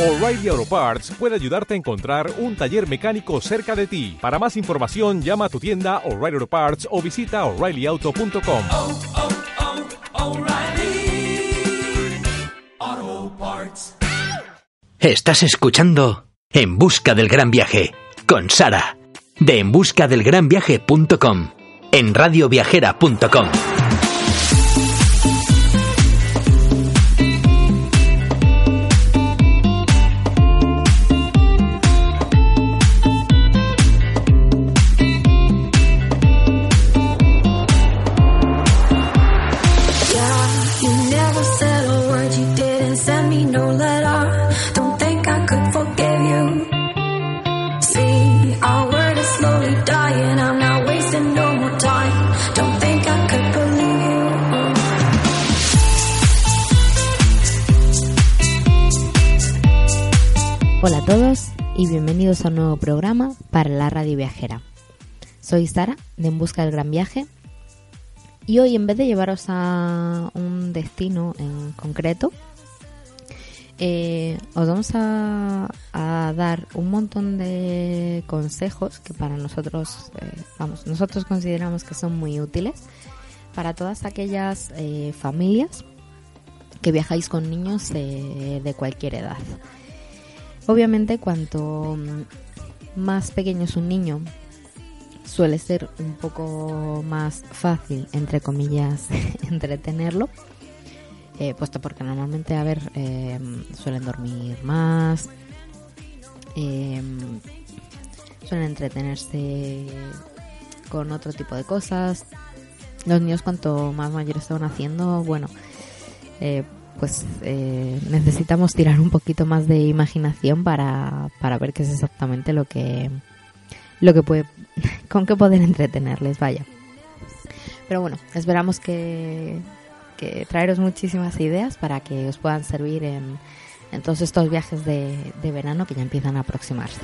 O'Reilly Auto Parts puede ayudarte a encontrar un taller mecánico cerca de ti. Para más información, llama a tu tienda O'Reilly Auto Parts o visita oreillyauto.com. oh, oh, Parts. Estás escuchando En Busca del Gran Viaje con Sara de enbuscadelgranviaje.com en radioviajera.com. Hola a todos y bienvenidos a un nuevo programa para la radio viajera. Soy Sara de En Busca del Gran Viaje y hoy en vez de llevaros a un destino en concreto, eh, os vamos a, dar un montón de consejos que para nosotros, eh, vamos, nosotros consideramos que son muy útiles para todas aquellas eh, familias que viajáis con niños de- de cualquier edad. Obviamente, cuanto más pequeño es un niño, suele ser un poco más fácil, entre comillas, entretenerlo. eh, puesto porque normalmente, a ver, eh, suelen dormir más, eh, suelen entretenerse con otro tipo de cosas. Los niños, cuanto más mayores se haciendo, bueno, eh, pues eh, necesitamos tirar un poquito más de imaginación para, para ver qué es exactamente lo que lo que puede con qué poder entretenerles vaya. Pero bueno esperamos que, que traeros muchísimas ideas para que os puedan servir en, en todos estos viajes de, de verano que ya empiezan a aproximarse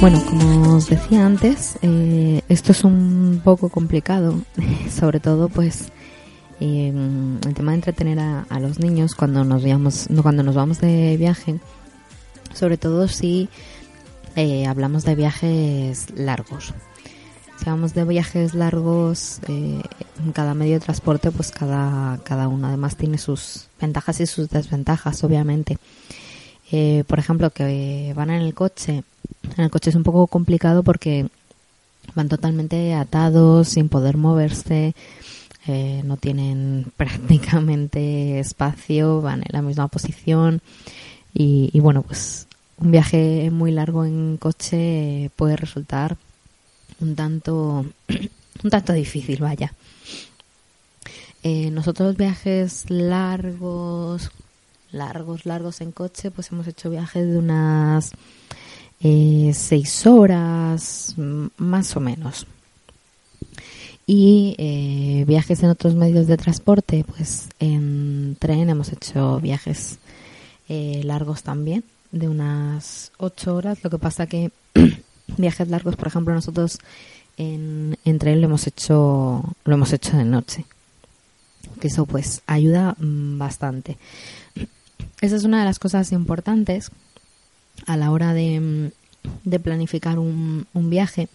Bueno, como os decía antes, eh, esto es un poco complicado, sobre todo pues eh, el tema de entretener a, los niños cuando nos no, cuando nos vamos de viaje, sobre todo si eh, hablamos de viajes largos. Si hablamos de viajes largos, eh, cada medio de transporte, pues cada, cada uno además tiene sus ventajas y sus desventajas, obviamente. Eh, por ejemplo, que van en el coche. En el coche es un poco complicado porque van totalmente atados, sin poder moverse, eh, no tienen prácticamente espacio, van en la misma posición y, y bueno, pues un viaje muy largo en coche eh, puede resultar un tanto, un tanto difícil, vaya. Eh, nosotros viajes largos, largos, largos en coche, pues hemos hecho viajes de unas eh, seis horas, más o menos. Y eh, viajes en otros medios de transporte, pues en tren hemos hecho viajes eh, largos también, de unas ocho horas. Lo que pasa que viajes largos, por ejemplo, nosotros en, en tren lo hemos hecho, lo hemos hecho de noche. Que eso pues ayuda mm, bastante. Esa es una de las cosas importantes a la hora de, mm, planificar un, viaje.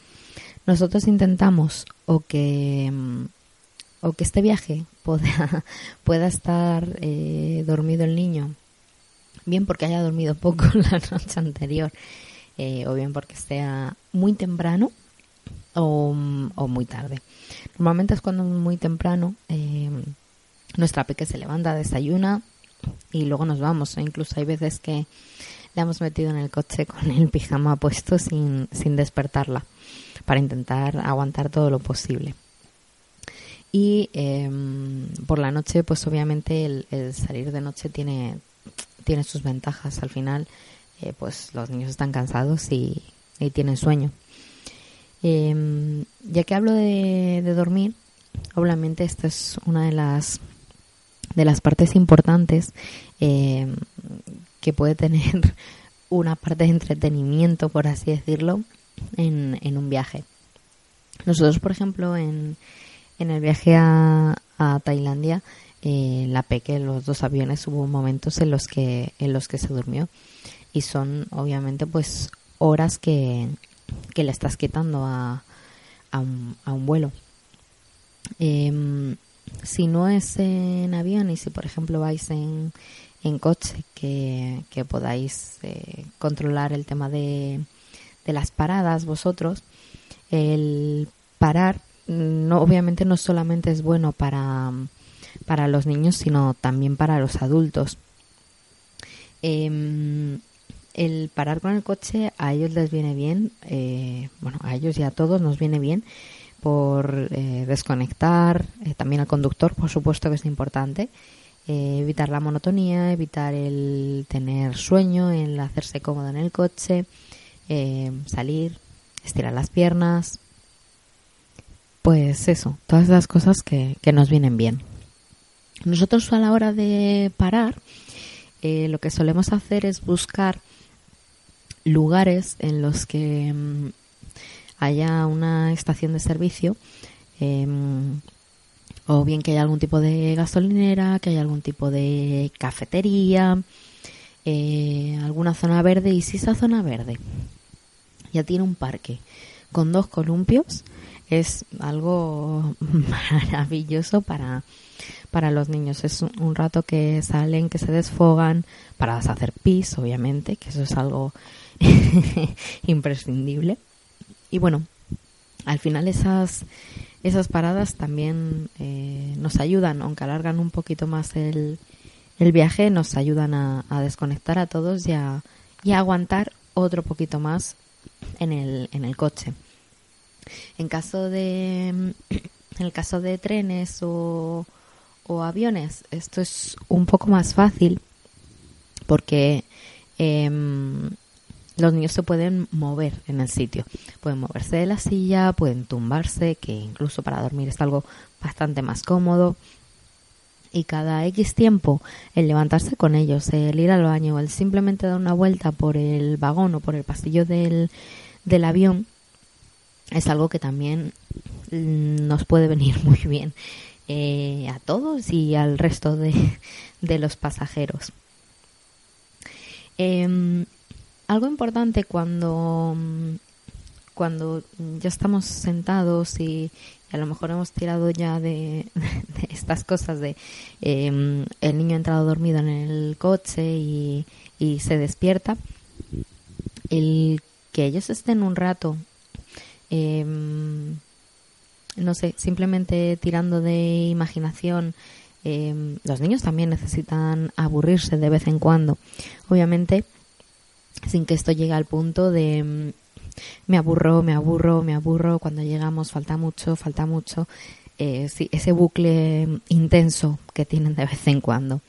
Nosotros intentamos o que mm, o que este viaje pueda, pueda estar eh, dormido el niño, bien porque haya dormido poco la noche anterior, eh, o bien porque sea muy temprano o, o muy tarde. Normalmente es cuando muy temprano eh, nuestra peque se levanta, desayuna y luego nos vamos. E incluso hay veces que la hemos metido en el coche con el pijama puesto sin, sin despertarla, para intentar aguantar todo lo posible. Y em, por la noche, pues obviamente el, salir de noche tiene, tiene sus ventajas. Al final, eh, pues los niños están cansados y, y tienen sueño. Em, ya que hablo de dormir, obviamente esta es una de las de las partes importantes em, que puede tener una parte de entretenimiento, por así decirlo, en, en un viaje. Nosotros, por ejemplo, en, en el viaje a, a Tailandia, eh, la Peque, los dos aviones, hubo momentos en los que en los que se durmió y son obviamente pues horas que, que le estás quitando a, a un vuelo. Em, si no es en avión y si por ejemplo vais en, en coche que, que podáis eh, controlar el tema de, de las paradas vosotros, el parar no obviamente no solamente es bueno para, para los niños sino también para los adultos. Em, el parar con el coche a ellos les viene bien eh, bueno a ellos y a todos nos viene bien por eh, desconectar eh, también al conductor por supuesto que es importante eh, evitar la monotonía evitar el tener sueño el hacerse cómodo en el coche salir estirar las piernas pues eso, todas esas cosas que, que nos vienen bien. Nosotros a la hora de parar, lo que solemos hacer es buscar lugares en los que mm, haya una estación de servicio em, o bien que haya algún tipo de gasolinera, que haya algún tipo de cafetería, eh, alguna zona verde y si esa zona verde ya tiene un parque con dos columpios, es algo maravilloso para, para los niños. Es un rato que salen, que se desfogan, para hacer pis, obviamente, que eso es algo imprescindible. Y bueno, al final esas, esas paradas también eh, nos ayudan, aunque alargan un poquito más el, el viaje, nos ayudan a, desconectar a todos y a, y aguantar otro poquito más en el, en el coche. En caso de en el caso de trenes o, o aviones, esto es un poco más fácil porque em, los niños se pueden mover en el sitio. Pueden moverse de la silla, pueden tumbarse, que incluso para dormir es algo bastante más cómodo. Y cada X tiempo, el levantarse con ellos, el ir al baño, el simplemente dar una vuelta por el vagón o por el pasillo del, del avión, es algo que también nos puede venir muy bien eh, a todos y al resto de, de los pasajeros. Em, algo importante cuando, cuando ya estamos sentados y, a lo mejor hemos tirado ya de, estas cosas de em, el niño ha entrado dormido en el coche y, y se despierta, el que ellos estén un rato em, no sé, simplemente tirando de imaginación. eh, los niños también necesitan aburrirse de vez en cuando. Obviamente, sin que esto llegue al punto de mm, me aburro, me aburro, me aburro, cuando llegamos falta mucho, falta mucho. Eh, ese bucle intenso que tienen de vez en cuando.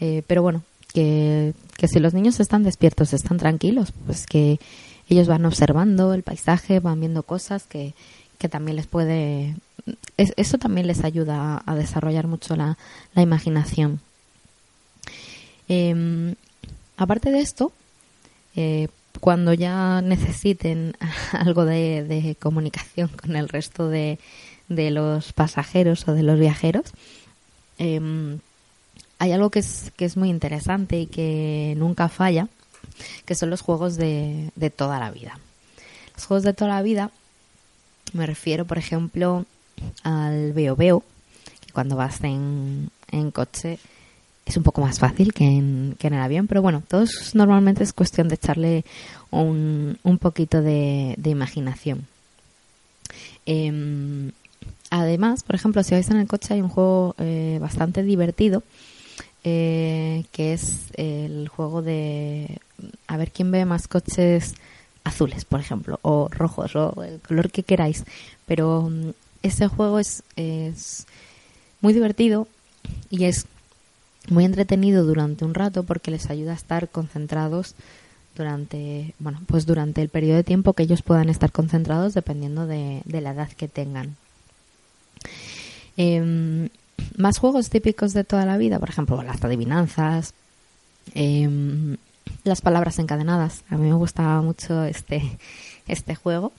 Eh, pero bueno, que, que si los niños están despiertos, están tranquilos, pues que ellos van observando el paisaje, van viendo cosas que, que también les puede es- eso también les ayuda a, a desarrollar mucho la, la imaginación Em, aparte de esto eh, cuando ya necesiten algo de, comunicación con el resto de, de los pasajeros o de los viajeros em, hay algo que es, que es muy interesante y que nunca falla que son los juegos de, de toda la vida. Los juegos de toda la vida me refiero, por ejemplo, al veo veo, que cuando vas en, en coche es un poco más fácil que en, que en el avión, pero bueno, todos normalmente es cuestión de echarle un, un poquito de, imaginación. Em, además, por ejemplo, si vais en el coche hay un juego eh, bastante divertido eh, que es el juego de a ver quién ve más coches azules, por ejemplo, o rojos, o el color que queráis. Pero mm, este juego es, es muy divertido y es muy entretenido durante un rato porque les ayuda a estar concentrados durante, bueno, pues durante el periodo de tiempo que ellos puedan estar concentrados dependiendo de, de la edad que tengan. Em, más juegos típicos de toda la vida, por ejemplo, las adivinanzas, em, las palabras encadenadas. A mí me gustaba mucho este, este juego.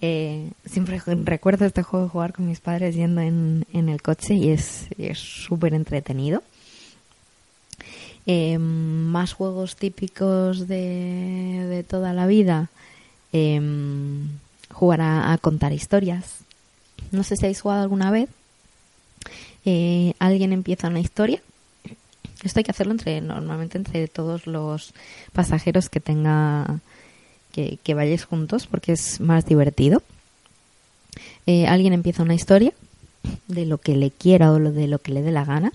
Eh, siempre recuerdo este juego jugar con mis padres yendo en, en el coche y es es súper entretenido. Eh, más juegos típicos de, de toda la vida. Eh, jugar a, contar historias. No sé si habéis jugado alguna vez. Eh, alguien empieza una historia. Esto hay que hacerlo entre normalmente entre todos los pasajeros que tenga que, que vayáis juntos porque es más divertido. Eh, alguien empieza una historia de lo que le quiera o de lo que le dé la gana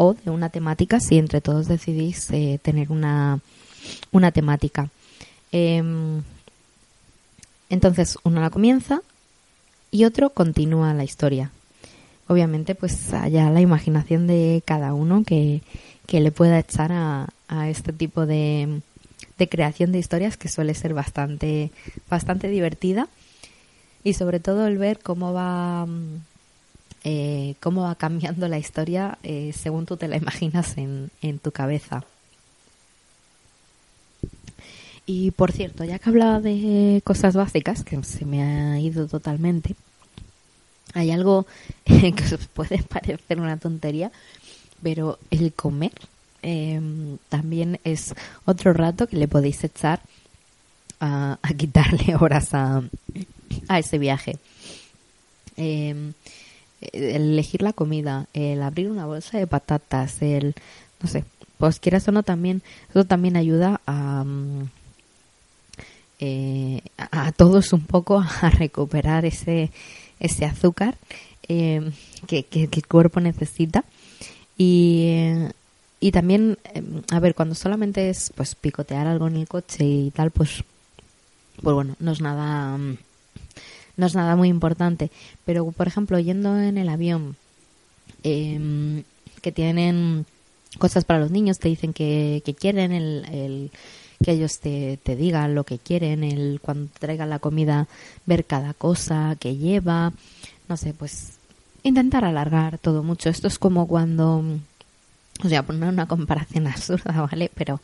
o de una temática si entre todos decidís eh, tener una, una temática. Em, entonces uno la comienza y otro continúa la historia. Obviamente pues allá la imaginación de cada uno que, que le pueda echar a, a este tipo de, de creación de historias que suele ser bastante, bastante divertida y sobre todo el ver cómo va mm, eh, cómo va cambiando la historia eh, según tú te la imaginas en, en tu cabeza. Y por cierto, ya que hablaba de cosas básicas, que se me ha ido totalmente, hay algo que os puede parecer una tontería, pero el comer eh, también es otro rato que le podéis echar a, a quitarle horas a, a ese viaje. Eh, el elegir la comida, el abrir una bolsa de patatas, el, no sé, pues quieras o no también, eso también ayuda a, mm, eh, a todos un poco a recuperar ese, ese azúcar eh, que, que- el cuerpo necesita. Y, eh, y también, eh, a ver, cuando solamente es pues picotear algo en el coche y tal, pues, pues bueno, no es nada, mm, no es nada muy importante. Pero, por ejemplo, yendo en el avión, em, que tienen cosas para los niños, te dicen que, que quieren, el, que ellos te, digan lo que quieren, el cuando traigan la comida, ver cada cosa que lleva, no sé, pues intentar alargar todo mucho. Esto es como cuando, o sea, poner una comparación absurda, ¿vale? Pero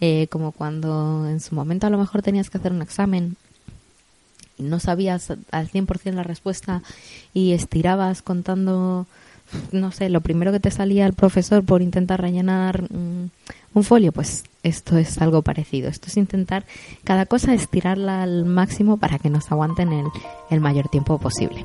eh, como cuando en su momento a lo mejor tenías que hacer un examen no sabías al 100% la respuesta y estirabas contando, no sé, lo primero que te salía el profesor por intentar rellenar mm, un folio, pues esto es algo parecido. Esto es intentar cada cosa estirarla al máximo para que nos aguanten el, el mayor tiempo posible.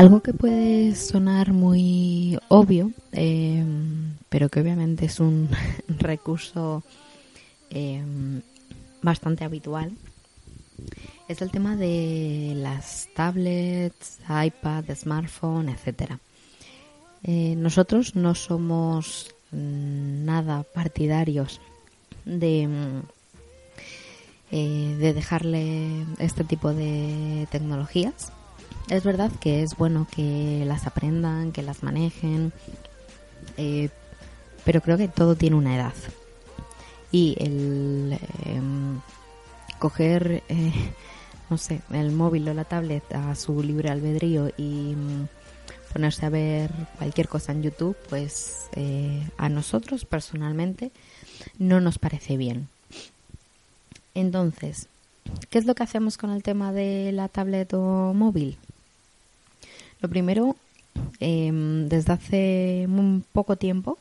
Algo que puede sonar muy obvio, eh, pero que obviamente es un recurso eh, bastante habitual, es el tema de las tablets, iPad, smartphone, etcétera. Eh, nosotros no somos mm, nada partidarios de, mm, de dejarle este tipo de tecnologías. Es verdad que es bueno que las aprendan, que las manejen, eh, pero creo que todo tiene una edad. Y el em, coger, eh, no sé, el móvil o la tablet a su libre albedrío y mm, ponerse a ver cualquier cosa en YouTube, pues eh, a nosotros personalmente no nos parece bien. Entonces, ¿qué es lo que hacemos con el tema de la tablet o móvil? Lo primero, em, desde hace un poco tiempo,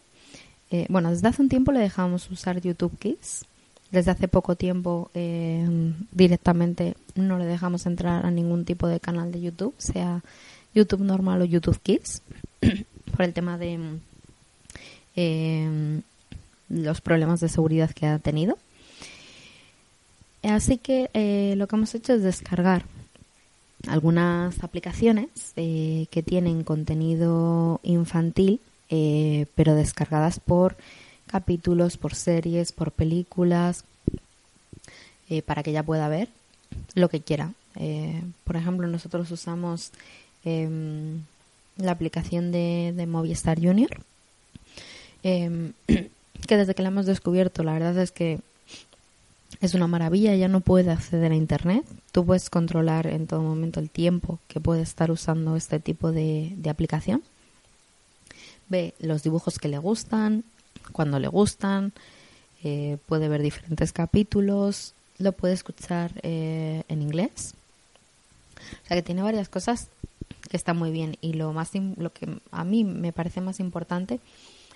eh, bueno, desde hace un tiempo le dejamos usar YouTube Kids. Desde hace poco tiempo em, directamente no le dejamos entrar a ningún tipo de canal de YouTube, sea YouTube normal o YouTube Kids, por el tema de em, los problemas de seguridad que ha tenido. Así que eh, lo que hemos hecho es descargar algunas aplicaciones eh, que tienen contenido infantil, eh, pero descargadas por capítulos, por series, por películas, eh, para que ella pueda ver lo que quiera. Eh, por ejemplo, nosotros usamos em, la aplicación de, de Movistar Junior, em, que desde que la hemos descubierto, la verdad es que es una maravilla, ella no puede acceder a internet. Tú puedes controlar en todo momento el tiempo que puede estar usando este tipo de, aplicación. Ve los dibujos que le gustan, cuando le gustan, eh, puede ver diferentes capítulos, lo puede escuchar eh, en inglés. O sea que tiene varias cosas que están muy bien y lo más lo que a mí me parece más importante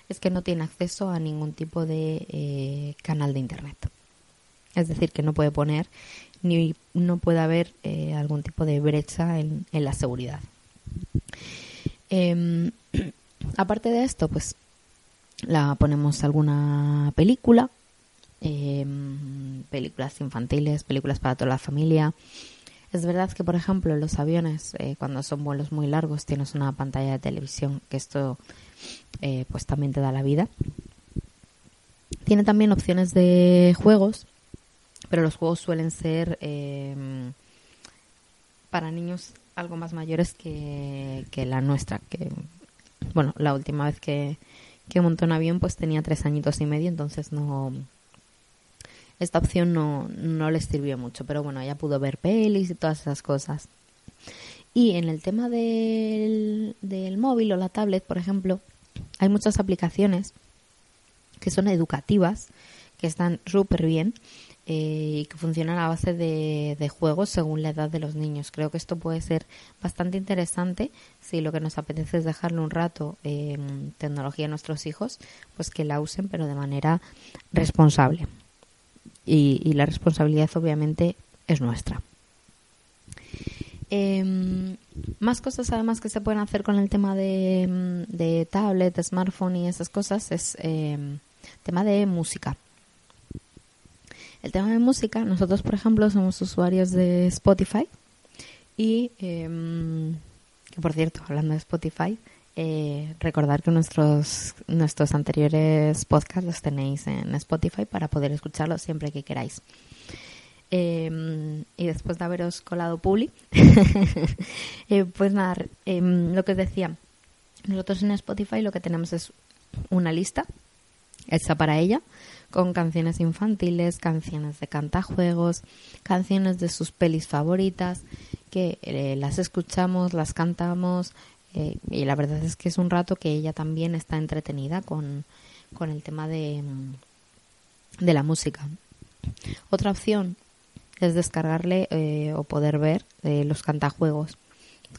es que no tiene acceso a ningún tipo de eh, canal de internet. Es decir, que no puede poner ni no puede haber eh, algún tipo de brecha en, en la seguridad. Em, aparte de esto, pues la ponemos alguna película, em, películas infantiles, películas para toda la familia. Es verdad que, por ejemplo, los aviones, eh, cuando son vuelos muy largos, tienes una pantalla de televisión, que esto eh, pues también te da la vida. Tiene también opciones de juegos, pero los juegos suelen ser em, para niños algo más mayores que, que la nuestra, que bueno, la última vez que, que montó un avión pues tenía tres añitos y medio, entonces no esta opción no, no les sirvió mucho, pero bueno, ella pudo ver pelis y todas esas cosas. Y en el tema del, del móvil o la tablet, por ejemplo, hay muchas aplicaciones que son educativas, que están súper bien eh, y que funcionan a base de, juegos según la edad de los niños. Creo que esto puede ser bastante interesante si lo que nos apetece es dejarle un rato eh, tecnología a nuestros hijos, pues que la usen pero de manera responsable. Y, la responsabilidad obviamente es nuestra. Em, más cosas además que se pueden hacer con el tema de, de tablet, smartphone y esas cosas es em, tema de música. El tema de música, nosotros por ejemplo somos usuarios de Spotify y em, que por cierto, hablando de Spotify, Eh, recordar que nuestros, nuestros anteriores podcasts los tenéis en Spotify para poder escucharlos siempre que queráis. Eh, y después de haberos colado Publi, eh, pues nada, eh, lo que os decía, nosotros en Spotify lo que tenemos es una lista hecha para ella con canciones infantiles, canciones de cantajuegos, canciones de sus pelis favoritas, que eh, las escuchamos, las cantamos eh, y la verdad es que es un rato que ella también está entretenida con, con el tema de, mm, de la música. Otra opción es descargarle eh, o poder ver eh, los cantajuegos.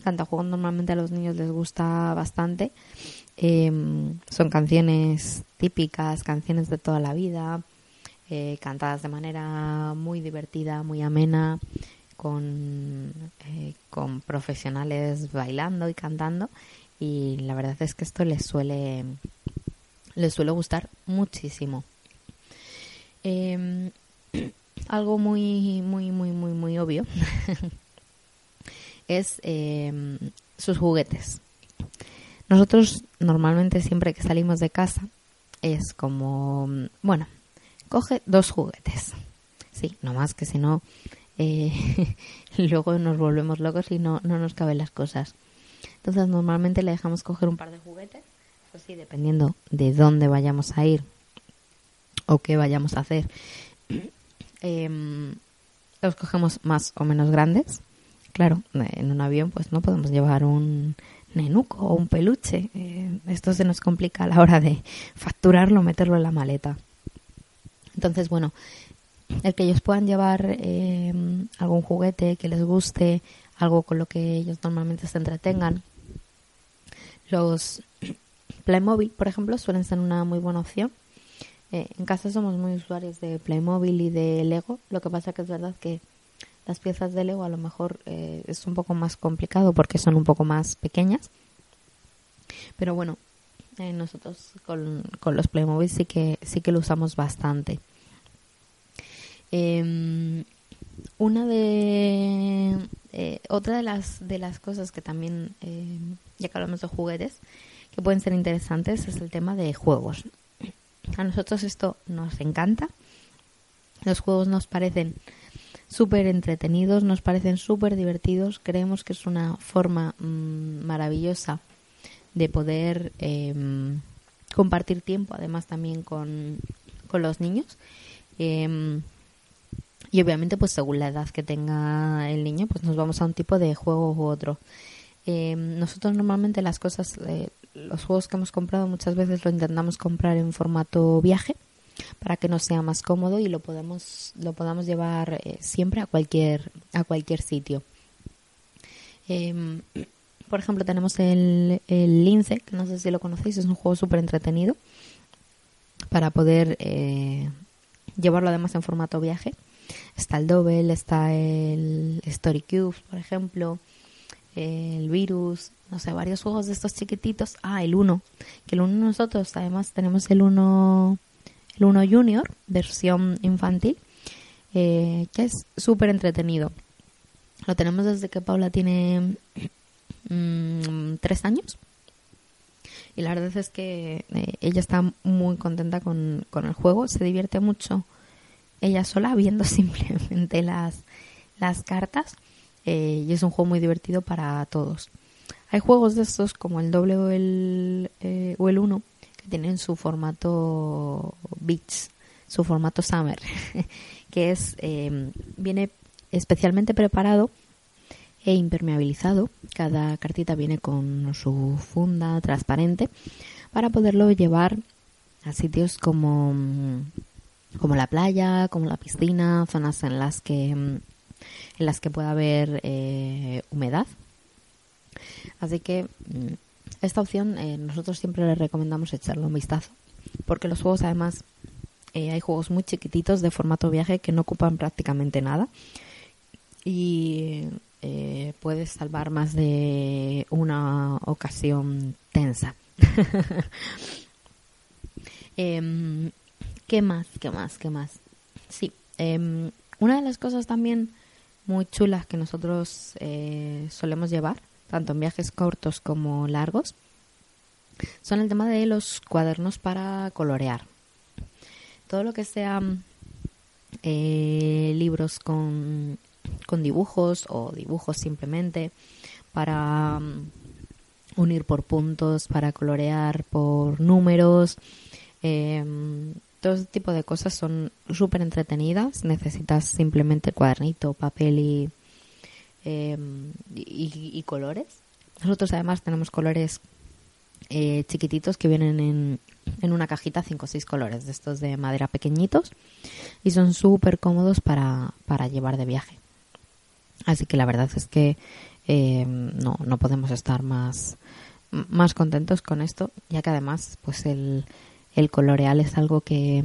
Cantajuegos normalmente a los niños les gusta bastante. Eh, son canciones típicas, canciones de toda la vida, eh, cantadas de manera muy divertida, muy amena, con, eh, con profesionales bailando y cantando. Y la verdad es que esto les suele, les suele gustar muchísimo. Eh, algo muy, muy, muy, muy, muy obvio es eh, sus juguetes. Nosotros normalmente siempre que salimos de casa es como, bueno, coge dos juguetes. Sí, no más que si no, eh, luego nos volvemos locos y no, no nos caben las cosas. Entonces normalmente le dejamos coger un par de juguetes, eso sí, dependiendo de dónde vayamos a ir o qué vayamos a hacer. Em, los cogemos más o menos grandes. Claro, en un avión pues no podemos llevar un nenuco o un peluche. Eh, esto se nos complica a la hora de facturarlo, meterlo en la maleta. Entonces, bueno, el que ellos puedan llevar eh, algún juguete que les guste, algo con lo que ellos normalmente se entretengan. Los Playmobil, por ejemplo, suelen ser una muy buena opción. Eh, en casa somos muy usuarios de Playmobil y de Lego. Lo que pasa que es verdad que las piezas de Lego a lo mejor eh, es un poco más complicado porque son un poco más pequeñas. Pero bueno, eh, nosotros con, con los Playmobil sí que sí que lo usamos bastante. Em, una de eh, otra de las de las cosas que también eh, ya que hablamos de juguetes que pueden ser interesantes es el tema de juegos a nosotros esto nos encanta los juegos nos parecen súper entretenidos nos parecen súper divertidos creemos que es una forma mm, maravillosa de poder em, compartir tiempo además también con, con los niños Em, y obviamente, pues según la edad que tenga el niño, pues nos vamos a un tipo de juego u otro. Eh, nosotros normalmente las cosas, eh, los juegos que hemos comprado muchas veces lo intentamos comprar en formato viaje para que nos sea más cómodo y lo podemos lo podamos llevar eh, siempre a cualquier a cualquier sitio. Eh, por ejemplo, tenemos el, el Lince, que no sé si lo conocéis, es un juego súper entretenido para poder eh, llevarlo además en formato viaje. Está el Double, está el Story Cube, por ejemplo, el Virus, no sé, varios juegos de estos chiquititos. Ah, el 1, que el 1 nosotros además tenemos el 1 el 1 Junior, versión infantil, eh, que es súper entretenido. Lo tenemos desde que Paula tiene mm, tres años. Y la verdad es que eh, ella está muy contenta con, con el juego, se divierte mucho ella sola viendo simplemente las, las cartas eh, y es un juego muy divertido para todos. Hay juegos de estos como el doble o el, o el 1 tienen su formato Beach, su formato Summer, que es eh, viene especialmente preparado e impermeabilizado. Cada cartita viene con su funda transparente para poderlo llevar a sitios como como la playa, como la piscina, zonas en las que en las que pueda haber eh, humedad. Así que mm, esta opción eh, nosotros siempre le recomendamos echarle un vistazo, porque los juegos además eh, hay juegos muy chiquititos de formato viaje que no ocupan prácticamente nada y eh, puedes salvar más de una ocasión tensa. Em, ¿Qué más? ¿Qué más? ¿Qué más? Sí, em, una de las cosas también muy chulas que nosotros eh, solemos llevar, tanto en viajes cortos como largos, son el tema de los cuadernos para colorear. Todo lo que sea eh, libros con, con dibujos o dibujos simplemente para mm, unir por puntos, para colorear por números. em, todo ese tipo de cosas son súper entretenidas. Necesitas simplemente cuadernito, papel y, em, y, y colores. Nosotros además tenemos colores eh, chiquititos que vienen en, en una cajita, 5 o 6 colores de estos de madera pequeñitos y son súper cómodos para, para llevar de viaje. Así que la verdad es que eh, no, no podemos estar más, más contentos con esto, ya que además pues el, el coloreal es algo que,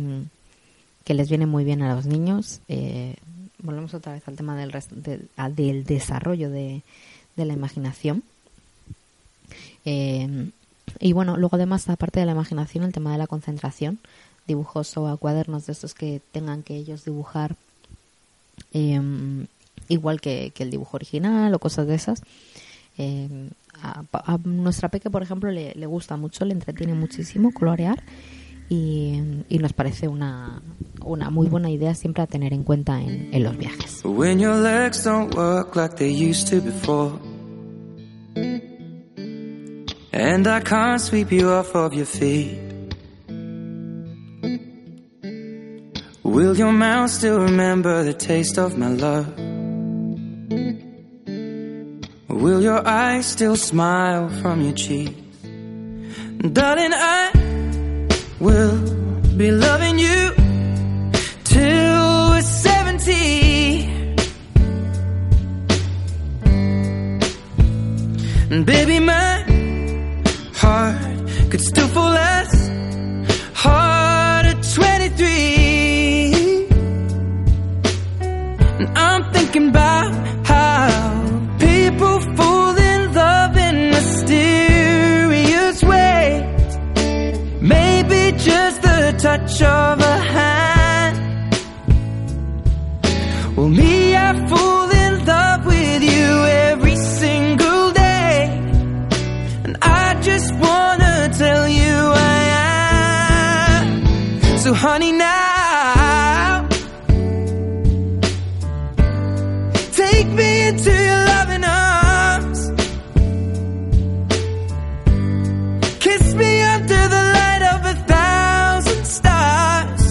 que les viene muy bien a los niños. Eh, volvemos otra vez al tema del, res- de- a- del desarrollo de, de la imaginación. Eh, y bueno, luego además, aparte de la imaginación, el tema de la concentración, dibujos o cuadernos de estos que tengan que ellos dibujar eh, igual que, que el dibujo original o cosas de esas. Eh, a, a nuestra peque, por ejemplo, le, le gusta mucho, le entretiene muchísimo colorear y, y nos parece una, una muy buena idea siempre a tener en cuenta en, los viajes. When your legs don't work like they used to before. And I can't sweep you off of your feet. Will your mouth still remember the taste of my love? Will your eyes still smile from your cheeks? Darling, I will be loving you And baby, my heart could still fall as hard at 23. And I'm thinking about how people fall in love in mysterious ways. Maybe just the touch of a hand. Kiss me under the light of a thousand stars.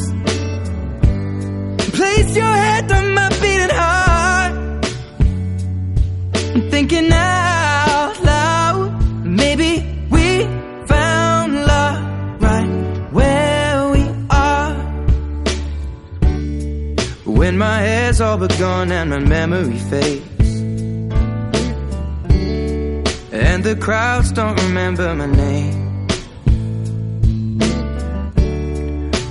Place your head on my beating heart. I'm thinking out loud. Maybe we found love right where we are. When my hair's all but gone and my memory fades. And the crowds don't remember my name.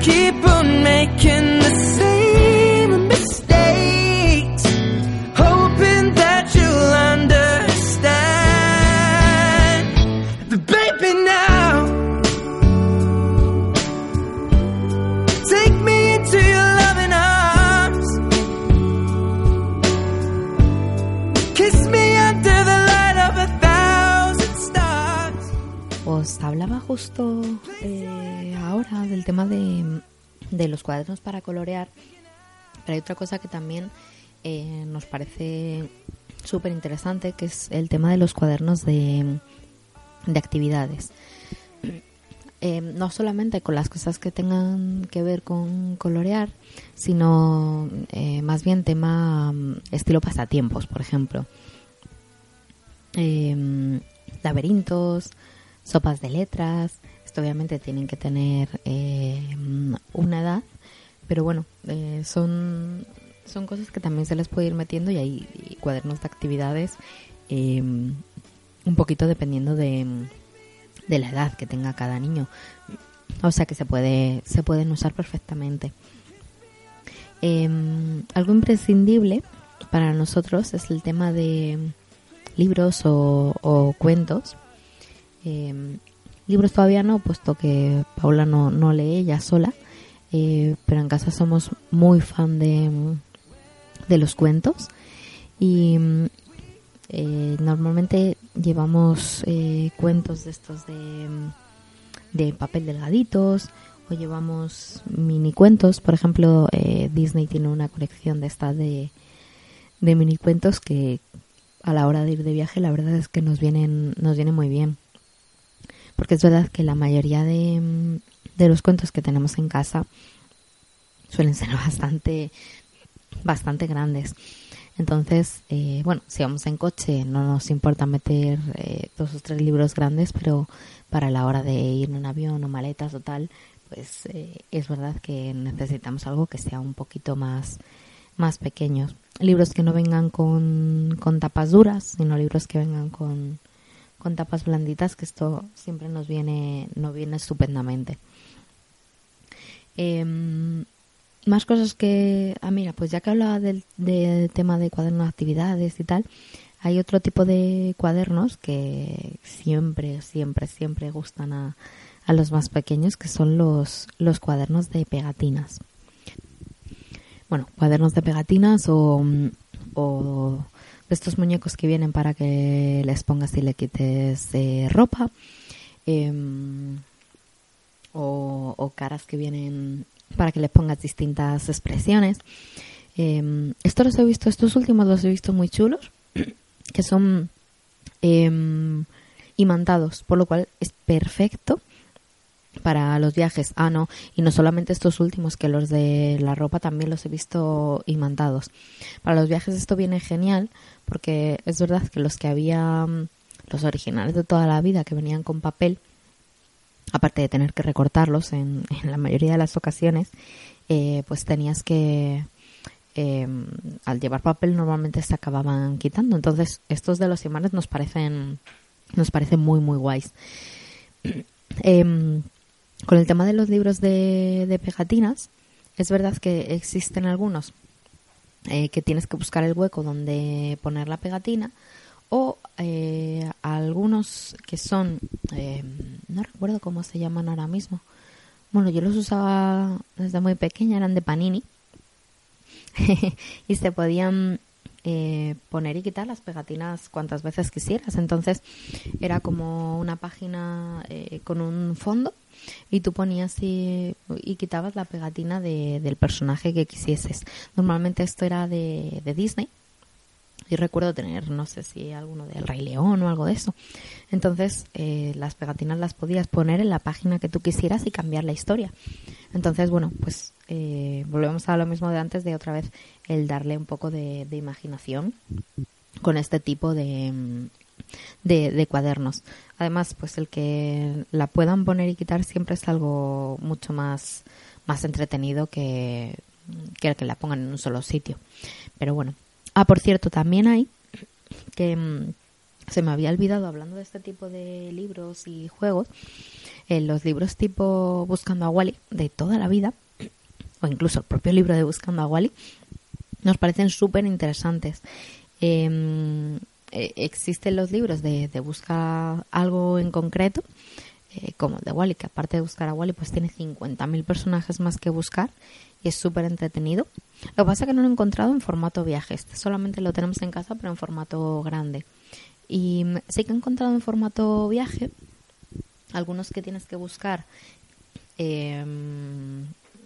keep on making the same mistakes, hoping that you'll understand. But baby, now. Take me into your loving arms. Kiss me under the light of a thousand stars. Os hablaba justo eh, tema de, de los cuadernos para colorear, pero hay otra cosa que también eh, nos parece súper interesante, que es el tema de los cuadernos de, de actividades. Eh, no solamente con las cosas que tengan que ver con colorear, sino eh, más bien tema mm, estilo pasatiempos, por ejemplo. em, laberintos, sopas de letras. Obviamente tienen que tener em, una edad, pero bueno, eh, son, son cosas que también se les puede ir metiendo y hay cuadernos de actividades em, un poquito dependiendo de, de la edad que tenga cada niño. O sea que se puede se pueden usar perfectamente. Em, algo imprescindible para nosotros es el tema de libros o, o cuentos. Em, libros todavía no, puesto que Paula no, no lee ella sola, eh, pero en casa somos muy fan de, de los cuentos y eh, normalmente llevamos eh, cuentos de estos de, de papel delgaditos o llevamos mini cuentos. Por ejemplo, eh, Disney tiene una colección de estas de, de mini cuentos que a la hora de ir de viaje la verdad es que nos vienen, nos vienen muy bien. Porque es verdad que la mayoría de, de los cuentos que tenemos en casa suelen ser bastante, bastante grandes. Entonces, eh, bueno, si vamos en coche no nos importa meter eh, dos o tres libros grandes, pero para la hora de ir en un avión o maletas o tal, pues eh, es verdad que necesitamos algo que sea un poquito más, más pequeños. Libros que no vengan con, con tapas duras, sino libros que vengan con, con tapas blanditas, que esto siempre nos viene, nos viene estupendamente. Em, más cosas que... Ah, mira, pues ya que hablaba del, tema de cuadernos de actividades y tal, hay otro tipo de cuadernos que siempre, siempre, siempre gustan a, a los más pequeños, que son los, los cuadernos de pegatinas. Bueno, cuadernos de pegatinas o, estos muñecos que vienen para que les pongas y le quites eh, ropa. em, o, caras que vienen para que le pongas distintas expresiones. Eh, estos los he visto, estos últimos los he visto muy chulos, que son eh, imantados, por lo cual es perfecto para los viajes. Ah, no, y no solamente estos últimos, que los de la ropa también los he visto imantados. Para los viajes esto viene genial, porque es verdad que los que había, mm, los originales de toda la vida, que venían con papel, aparte de tener que recortarlos en, la mayoría de las ocasiones, eh, pues tenías que, eh, al llevar papel normalmente se acababan quitando. Entonces estos de los imanes nos parecen, nos parecen muy muy guays. Em, con el tema de los libros de, de pegatinas, es verdad que existen algunos eh, que tienes que buscar el hueco donde poner la pegatina o eh, algunos que son, eh, no recuerdo cómo se llaman ahora mismo. Bueno, yo los usaba desde muy pequeña, eran de Panini y se podían eh, poner y quitar las pegatinas cuantas veces quisieras. Entonces era como una página eh, con un fondo y tú ponías y, quitabas la pegatina de- del personaje que quisieses. Normalmente esto era de, de Disney. Y recuerdo tener, no sé si alguno del Rey León o algo de eso. Entonces, eh, las pegatinas las podías poner en la página que tú quisieras y cambiar la historia. Entonces, bueno, pues eh, volvemos a lo mismo de antes, de otra vez el darle un poco de, de imaginación con este tipo de, de, de cuadernos. Además, pues el que la puedan poner y quitar siempre es algo mucho más, más entretenido que, que el que la pongan en un solo sitio. Pero bueno. Ah, por cierto, también hay que mm, se me había olvidado hablando de este tipo de libros y juegos, eh, los libros tipo Buscando a Wally de toda la vida, o incluso el propio libro de Buscando a Wally, nos parecen súper interesantes. Eh, eh, existen los libros de, buscar algo en concreto, eh, como el de Wally, que aparte de buscar a Wally, pues tiene 50.000 personajes más que buscar y es súper entretenido. Lo que pasa es que no lo he encontrado en formato viaje, este solamente lo tenemos en casa, pero en formato grande. Y mm, sí que he encontrado en formato viaje algunos que tienes que buscar eh,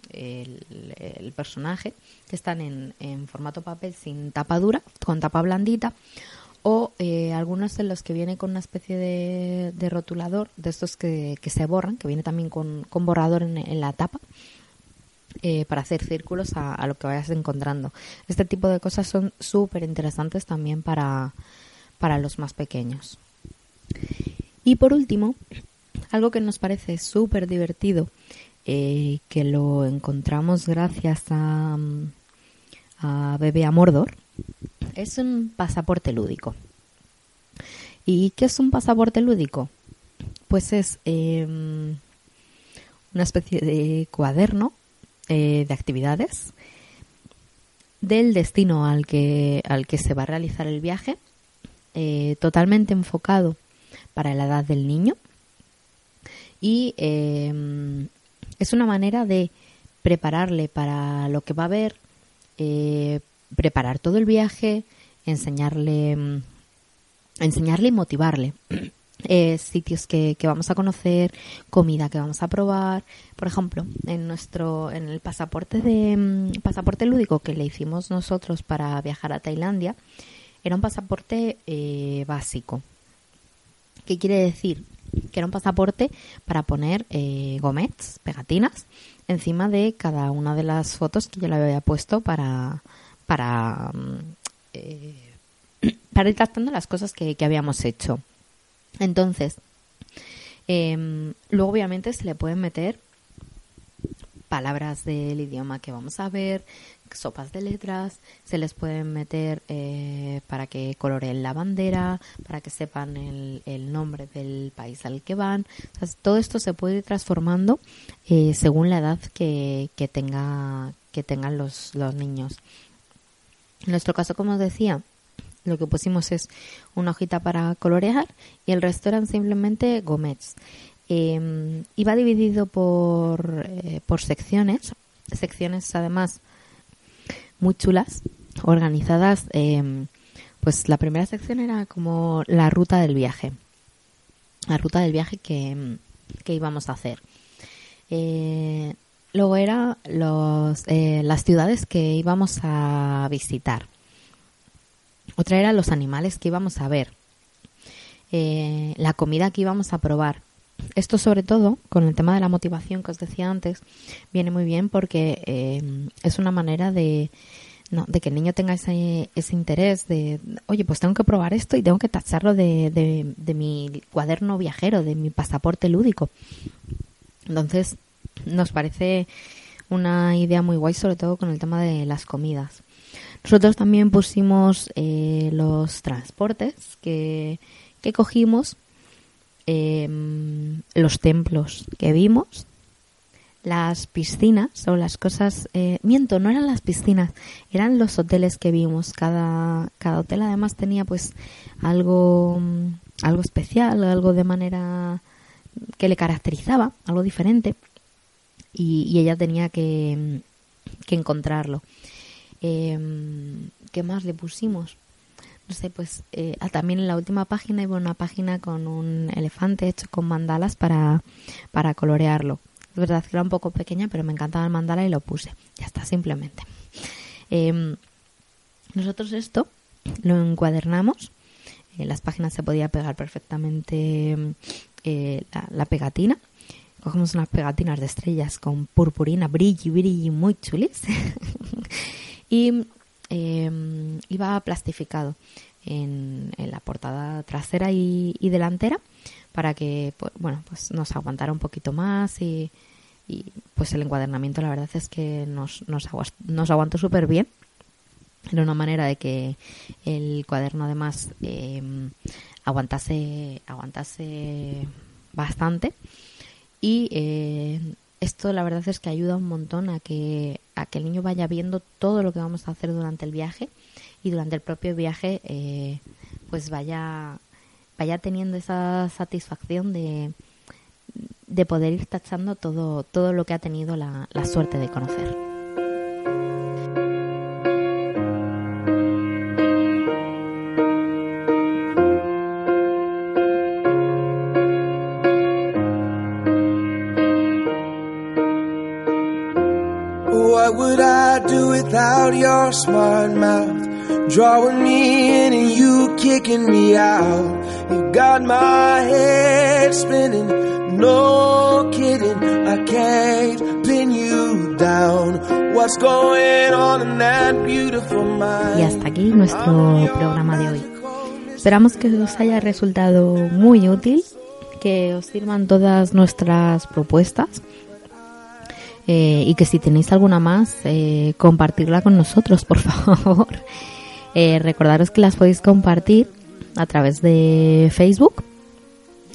el, el personaje que están en, en formato papel sin tapa dura, con tapa blandita, o eh, algunos en los que viene con una especie de, de rotulador, de estos que, se borran, que viene también con, borrador en, la tapa, eh, para hacer círculos a, lo que vayas encontrando. Este tipo de cosas son súper interesantes también para, para los más pequeños. Y por último, algo que nos parece súper divertido, eh, que lo encontramos gracias a, a Bebé Mordor, es un pasaporte lúdico. ¿Y qué es un pasaporte lúdico? Pues es em, una especie de cuaderno eh, de actividades del destino al que, al que se va a realizar el viaje, eh, totalmente enfocado para la edad del niño. Y em, es una manera de prepararle para lo que va a ver, eh, preparar todo el viaje, enseñarle, mm, enseñarle y motivarle. Eh, sitios que, que vamos a conocer, comida que vamos a probar. Por ejemplo, en nuestro, en el pasaporte de mm, pasaporte lúdico que le hicimos nosotros para viajar a Tailandia, era un pasaporte eh, básico. ¿Qué quiere decir? Que era un pasaporte para poner eh, gomets, pegatinas, encima de cada una de las fotos que yo le había puesto para, para, mm, eh, para ir tratando las cosas que, que habíamos hecho. Entonces, em, luego obviamente se le pueden meter palabras del idioma que vamos a ver, sopas de letras, se les pueden meter eh, para que coloreen la bandera, para que sepan el, el nombre del país al que van. Todo esto se puede ir transformando eh, según la edad que, que, tenga, que tengan los, los niños. En nuestro caso, como os decía, lo que pusimos es una hojita para colorear y el resto eran simplemente gomets. Eh, iba dividido por, eh, por secciones, secciones además muy chulas, organizadas. eh, pues la primera sección era como la ruta del viaje, la ruta del viaje que, que íbamos a hacer. Eh, luego era los, eh, las ciudades que íbamos a visitar. Otra era los animales que íbamos a ver. Eh, la comida que íbamos a probar. Esto sobre todo, con el tema de la motivación que os decía antes, viene muy bien porque eh, es una manera de, no, de que el niño tenga ese, ese interés de, oye, pues tengo que probar esto y tengo que tacharlo de, de, de mi cuaderno viajero, de mi pasaporte lúdico. Entonces, nos parece una idea muy guay, sobre todo con el tema de las comidas. Nosotros también pusimos eh, los transportes que, que cogimos, eh, los templos que vimos, las piscinas o las cosas... Eh, miento, no eran las piscinas, eran los hoteles que vimos. Cada, cada hotel además tenía pues algo, algo especial, algo de manera que le caracterizaba, algo diferente. Y, ella tenía que, que encontrarlo. Eh, ¿Qué más le pusimos? No sé, pues eh, ah, también en la última página iba una página con un elefante hecho con mandalas para, para colorearlo. Es verdad que era un poco pequeña, pero me encantaba el mandala y lo puse. Ya está, simplemente. Eh, nosotros esto lo encuadernamos. En las páginas se podía pegar perfectamente eh, la, la pegatina cogemos unas pegatinas de estrellas con purpurina, brilli, brilli, muy chulis. y eh, iba plastificado en, la portada trasera y, delantera para que, pues, bueno, pues nos aguantara un poquito más y, pues el encuadernamiento la verdad es que nos, nos, nos aguantó súper bien. Era una manera de que el cuaderno además eh, aguantase, aguantase bastante y eh, esto la verdad es que ayuda un montón a que, a que el niño vaya viendo todo lo que vamos a hacer durante el viaje y durante el propio viaje eh, pues vaya, vaya teniendo esa satisfacción de, de poder ir tachando todo, todo lo que ha tenido la, la suerte de conocer. Your smart mouth? Drawing me in and you kicking me out. Got my head spinning, no kidding. I can't pin you down. Y hasta aquí nuestro programa de hoy. Esperamos que os haya resultado muy útil, que os sirvan todas nuestras propuestas eh, y que si tenéis alguna más, eh, compartirla con nosotros, por favor. Eh, recordaros que las podéis compartir a través de Facebook,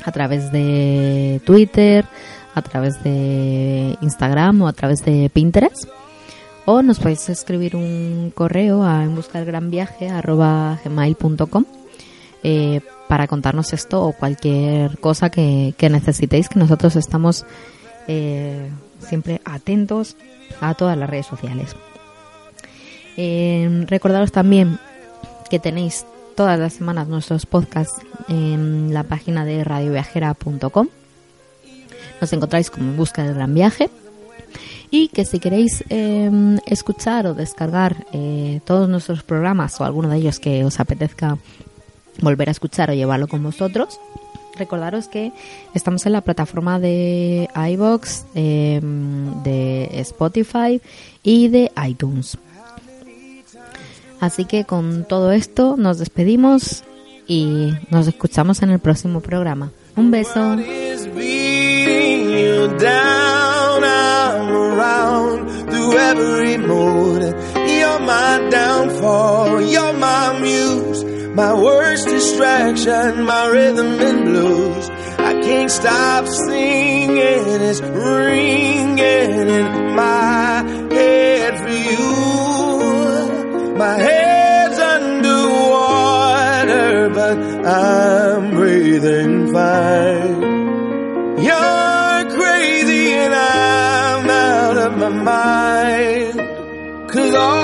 a través de Twitter, a través de Instagram o a través de Pinterest. O nos podéis escribir un correo a en busca del gran viaje para contarnos esto o cualquier cosa que, necesitéis, que nosotros estamos siempre atentos a todas las redes sociales. Eh, recordaros también que tenéis todas las semanas nuestros podcasts en la página de radioviajera.com. Nos encontráis como en busca del gran viaje. Y que si queréis eh, escuchar o descargar eh, todos nuestros programas o alguno de ellos que os apetezca volver a escuchar o llevarlo con vosotros, recordaros que estamos en la plataforma de iBox, eh, de Spotify y de iTunes. Así que con todo esto nos despedimos y nos escuchamos en el próximo programa. Un beso. My worst distraction. My rhythm and blues. I can't stop singing. It's ringing in my head for you. My head's underwater, but I'm breathing fine. You're crazy and I'm out of my mind. Cause all